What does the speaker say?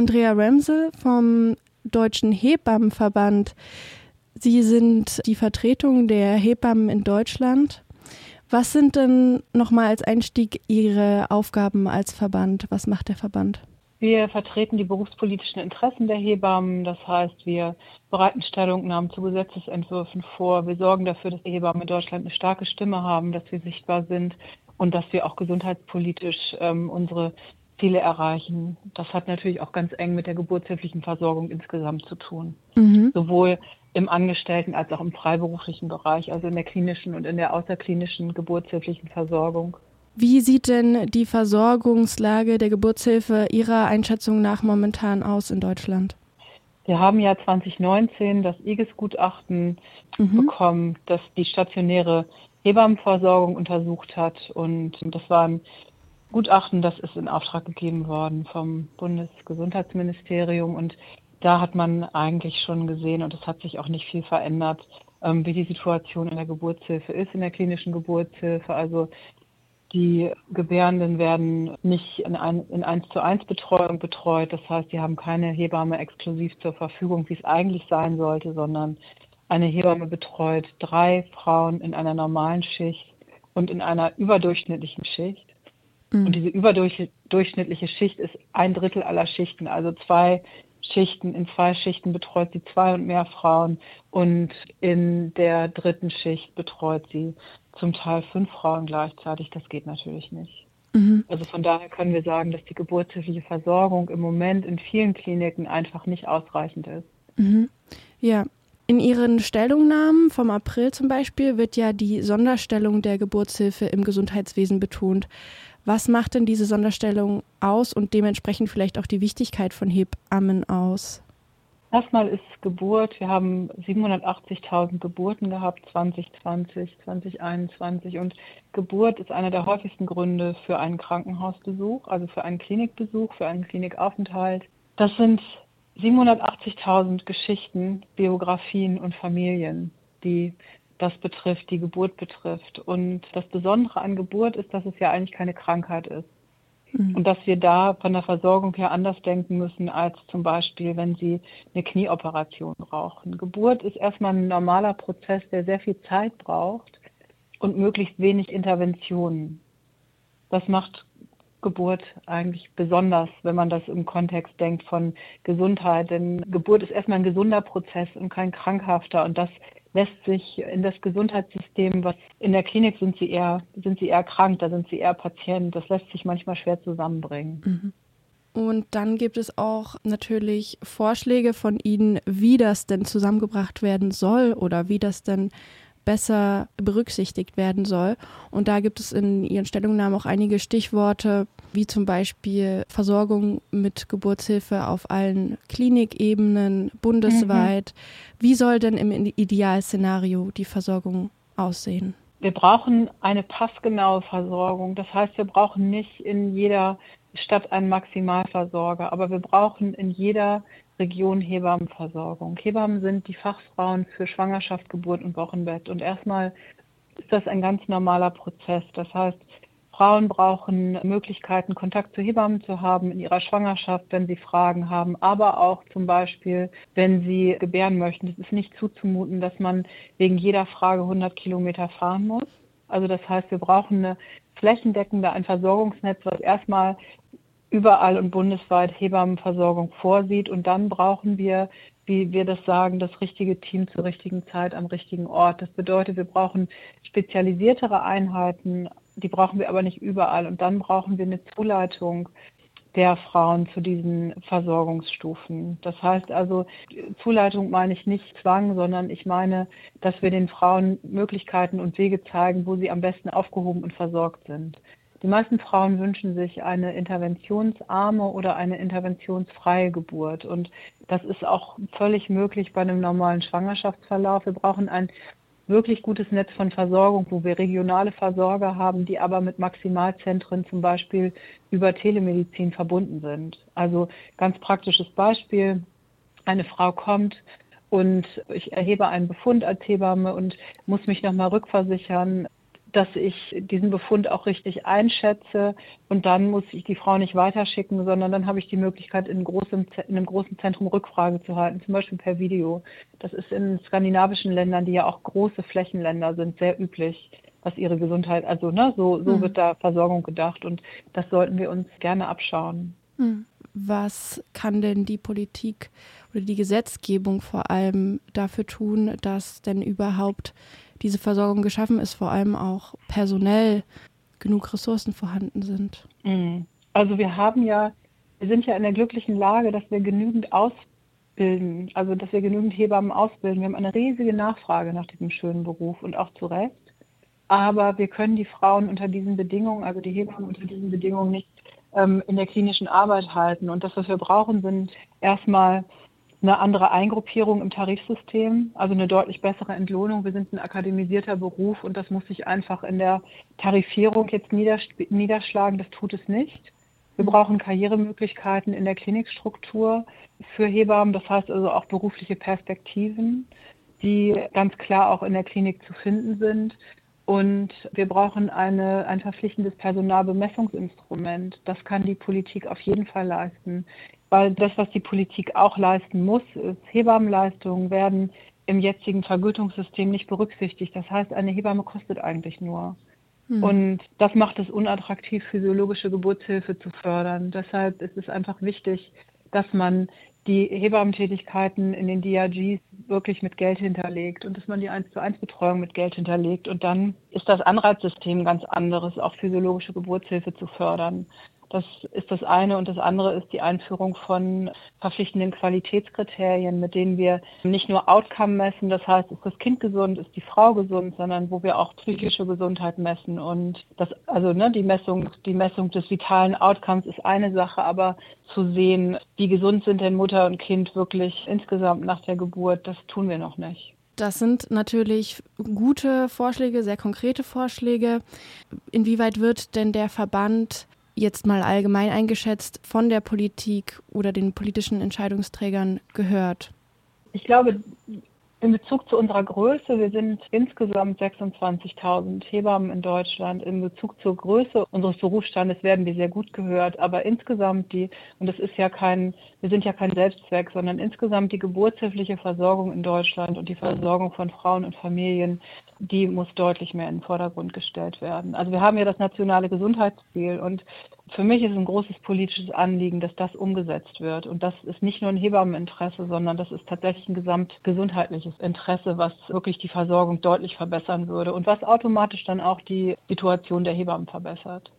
Andrea Remsel vom Deutschen Hebammenverband. Sie sind die Vertretung der Hebammen in Deutschland. Was sind denn nochmal als Einstieg Ihre Aufgaben als Verband? Was macht der Verband? Wir vertreten die berufspolitischen Interessen der Hebammen. Das heißt, wir bereiten Stellungnahmen zu Gesetzesentwürfen vor. Wir sorgen dafür, dass die Hebammen in Deutschland eine starke Stimme haben, dass wir sichtbar sind und dass wir auch gesundheitspolitisch ähm, unsere Ziele erreichen. Das hat natürlich auch ganz eng mit der geburtshilflichen Versorgung insgesamt zu tun. Mhm. Sowohl im Angestellten als auch im freiberuflichen Bereich, also in der klinischen und in der außerklinischen geburtshilflichen Versorgung. Wie sieht denn die Versorgungslage der Geburtshilfe Ihrer Einschätzung nach momentan aus in Deutschland? Wir haben ja 2019 das IGES-Gutachten mhm. bekommen, das die stationäre Hebammenversorgung untersucht hat. Und das war ein Gutachten, das ist in Auftrag gegeben worden vom Bundesgesundheitsministerium. Und da hat man eigentlich schon gesehen, und es hat sich auch nicht viel verändert, ähm, wie die Situation in der Geburtshilfe ist, in der klinischen Geburtshilfe. Also die Gebärenden werden nicht in, ein, in 1 zu 1 Betreuung betreut. Das heißt, sie haben keine Hebamme exklusiv zur Verfügung, wie es eigentlich sein sollte, sondern eine Hebamme betreut drei Frauen in einer normalen Schicht und in einer überdurchschnittlichen Schicht. Mhm. Und diese überdurchschnittliche Schicht ist ein Drittel aller Schichten, also zwei Schichten, in zwei Schichten betreut sie zwei und mehr Frauen und in der dritten Schicht betreut sie zum Teil fünf Frauen gleichzeitig. Das geht natürlich nicht. Mhm. Also von daher können wir sagen, dass die geburtshilfliche Versorgung im Moment in vielen Kliniken einfach nicht ausreichend ist. Mhm. Ja. In Ihren Stellungnahmen vom April zum Beispiel wird ja die Sonderstellung der Geburtshilfe im Gesundheitswesen betont. Was macht denn diese Sonderstellung aus und dementsprechend vielleicht auch die Wichtigkeit von Hebammen aus? Erstmal ist Geburt, wir haben 780.000 Geburten gehabt 2020, 2021 und Geburt ist einer der häufigsten Gründe für einen Krankenhausbesuch, also für einen Klinikbesuch, für einen Klinikaufenthalt. Das sind 780.000 Geschichten, Biografien und Familien, die das betrifft, die Geburt betrifft. Und das Besondere an Geburt ist, dass es ja eigentlich keine Krankheit ist. Mhm. Und dass wir da von der Versorgung her anders denken müssen, als zum Beispiel, wenn Sie eine Knieoperation brauchen. Geburt ist erstmal ein normaler Prozess, der sehr viel Zeit braucht und möglichst wenig Interventionen. Das macht Geburt eigentlich besonders, wenn man das im Kontext denkt von Gesundheit. Denn Geburt ist erstmal ein gesunder Prozess und kein krankhafter. Und das lässt sich in das Gesundheitssystem, was in der Klinik sind sie eher, sind sie eher krank, da sind sie eher Patient. Das lässt sich manchmal schwer zusammenbringen. Mhm. Und dann gibt es auch natürlich Vorschläge von Ihnen, wie das denn zusammengebracht werden soll oder wie das denn besser berücksichtigt werden soll. Und da gibt es in Ihren Stellungnahmen auch einige Stichworte, wie zum Beispiel Versorgung mit Geburtshilfe auf allen Klinikebenen bundesweit. Mhm. Wie soll denn im Idealszenario die Versorgung aussehen? Wir brauchen eine passgenaue Versorgung. Das heißt, wir brauchen nicht in jeder Stadt einen Maximalversorger, aber wir brauchen in jeder Region Hebammenversorgung. Hebammen sind die Fachfrauen für Schwangerschaft, Geburt und Wochenbett. Und erstmal ist das ein ganz normaler Prozess. Das heißt, Frauen brauchen Möglichkeiten, Kontakt zu Hebammen zu haben in ihrer Schwangerschaft, wenn sie Fragen haben, aber auch zum Beispiel, wenn sie gebären möchten. Es ist nicht zuzumuten, dass man wegen jeder Frage 100 Kilometer fahren muss. Also das heißt, wir brauchen eine flächendeckende, ein Versorgungsnetz, was erstmal überall und bundesweit Hebammenversorgung vorsieht. Und dann brauchen wir, wie wir das sagen, das richtige Team zur richtigen Zeit am richtigen Ort. Das bedeutet, wir brauchen spezialisiertere Einheiten, die brauchen wir aber nicht überall. Und dann brauchen wir eine Zuleitung der Frauen zu diesen Versorgungsstufen. Das heißt also, Zuleitung meine ich nicht Zwang, sondern ich meine, dass wir den Frauen Möglichkeiten und Wege zeigen, wo sie am besten aufgehoben und versorgt sind. Die meisten Frauen wünschen sich eine interventionsarme oder eine interventionsfreie Geburt. Und das ist auch völlig möglich bei einem normalen Schwangerschaftsverlauf. Wir brauchen ein wirklich gutes Netz von Versorgung, wo wir regionale Versorger haben, die aber mit Maximalzentren zum Beispiel über Telemedizin verbunden sind. Also ganz praktisches Beispiel. Eine Frau kommt und ich erhebe einen Befund als Hebamme und muss mich nochmal rückversichern, dass ich diesen Befund auch richtig einschätze und dann muss ich die Frau nicht weiterschicken, sondern dann habe ich die Möglichkeit, in, großem, in einem großen Zentrum Rückfrage zu halten, zum Beispiel per Video. Das ist in skandinavischen Ländern, die ja auch große Flächenländer sind, sehr üblich, was ihre Gesundheit, also ne, so, so mhm. wird da Versorgung gedacht und das sollten wir uns gerne abschauen. Mhm. Was kann denn die Politik oder die Gesetzgebung vor allem dafür tun, dass denn überhaupt diese Versorgung geschaffen ist, vor allem auch personell genug Ressourcen vorhanden sind. Mhm. Also wir haben ja, wir sind ja in der glücklichen Lage, dass wir genügend ausbilden, also dass wir genügend Hebammen ausbilden. Wir haben eine riesige Nachfrage nach diesem schönen Beruf und auch zu Recht. Aber wir können die Frauen unter diesen Bedingungen, also die Hebammen unter diesen Bedingungen nicht ähm, in der klinischen Arbeit halten. Und das, was wir brauchen, sind erstmal eine andere Eingruppierung im Tarifsystem, also eine deutlich bessere Entlohnung. Wir sind ein akademisierter Beruf und das muss sich einfach in der Tarifierung jetzt niederschlagen. Das tut es nicht. Wir brauchen Karrieremöglichkeiten in der Klinikstruktur für Hebammen, das heißt also auch berufliche Perspektiven, die ganz klar auch in der Klinik zu finden sind. Und wir brauchen eine, ein verpflichtendes Personalbemessungsinstrument. Das kann die Politik auf jeden Fall leisten weil das, was die Politik auch leisten muss, ist, Hebammenleistungen werden im jetzigen Vergütungssystem nicht berücksichtigt. Das heißt, eine Hebamme kostet eigentlich nur. Mhm. Und das macht es unattraktiv, physiologische Geburtshilfe zu fördern. Deshalb ist es einfach wichtig, dass man die Hebammentätigkeiten in den DRGs wirklich mit Geld hinterlegt und dass man die 1 zu 1 Betreuung mit Geld hinterlegt. Und dann ist das Anreizsystem ganz anderes, auch physiologische Geburtshilfe zu fördern. Das ist das eine. Und das andere ist die Einführung von verpflichtenden Qualitätskriterien, mit denen wir nicht nur Outcome messen, das heißt, ist das Kind gesund, ist die Frau gesund, sondern wo wir auch psychische Gesundheit messen. Und das, also ne, die Messung, die Messung des vitalen Outcomes ist eine Sache, aber zu sehen, wie gesund sind denn Mutter und Kind wirklich insgesamt nach der Geburt, das tun wir noch nicht. Das sind natürlich gute Vorschläge, sehr konkrete Vorschläge. Inwieweit wird denn der Verband jetzt mal allgemein eingeschätzt von der Politik oder den politischen Entscheidungsträgern gehört? Ich glaube, in Bezug zu unserer Größe, wir sind insgesamt 26.000 Hebammen in Deutschland. In Bezug zur Größe unseres Berufsstandes werden wir sehr gut gehört. Aber insgesamt die, und das ist ja kein, wir sind ja kein Selbstzweck, sondern insgesamt die geburtshilfliche Versorgung in Deutschland und die Versorgung von Frauen und Familien, die muss deutlich mehr in den Vordergrund gestellt werden. Also wir haben ja das nationale Gesundheitsziel und für mich ist ein großes politisches Anliegen, dass das umgesetzt wird. Und das ist nicht nur ein Hebammeninteresse, sondern das ist tatsächlich ein gesamtgesundheitliches Interesse, was wirklich die Versorgung deutlich verbessern würde und was automatisch dann auch die Situation der Hebammen verbessert.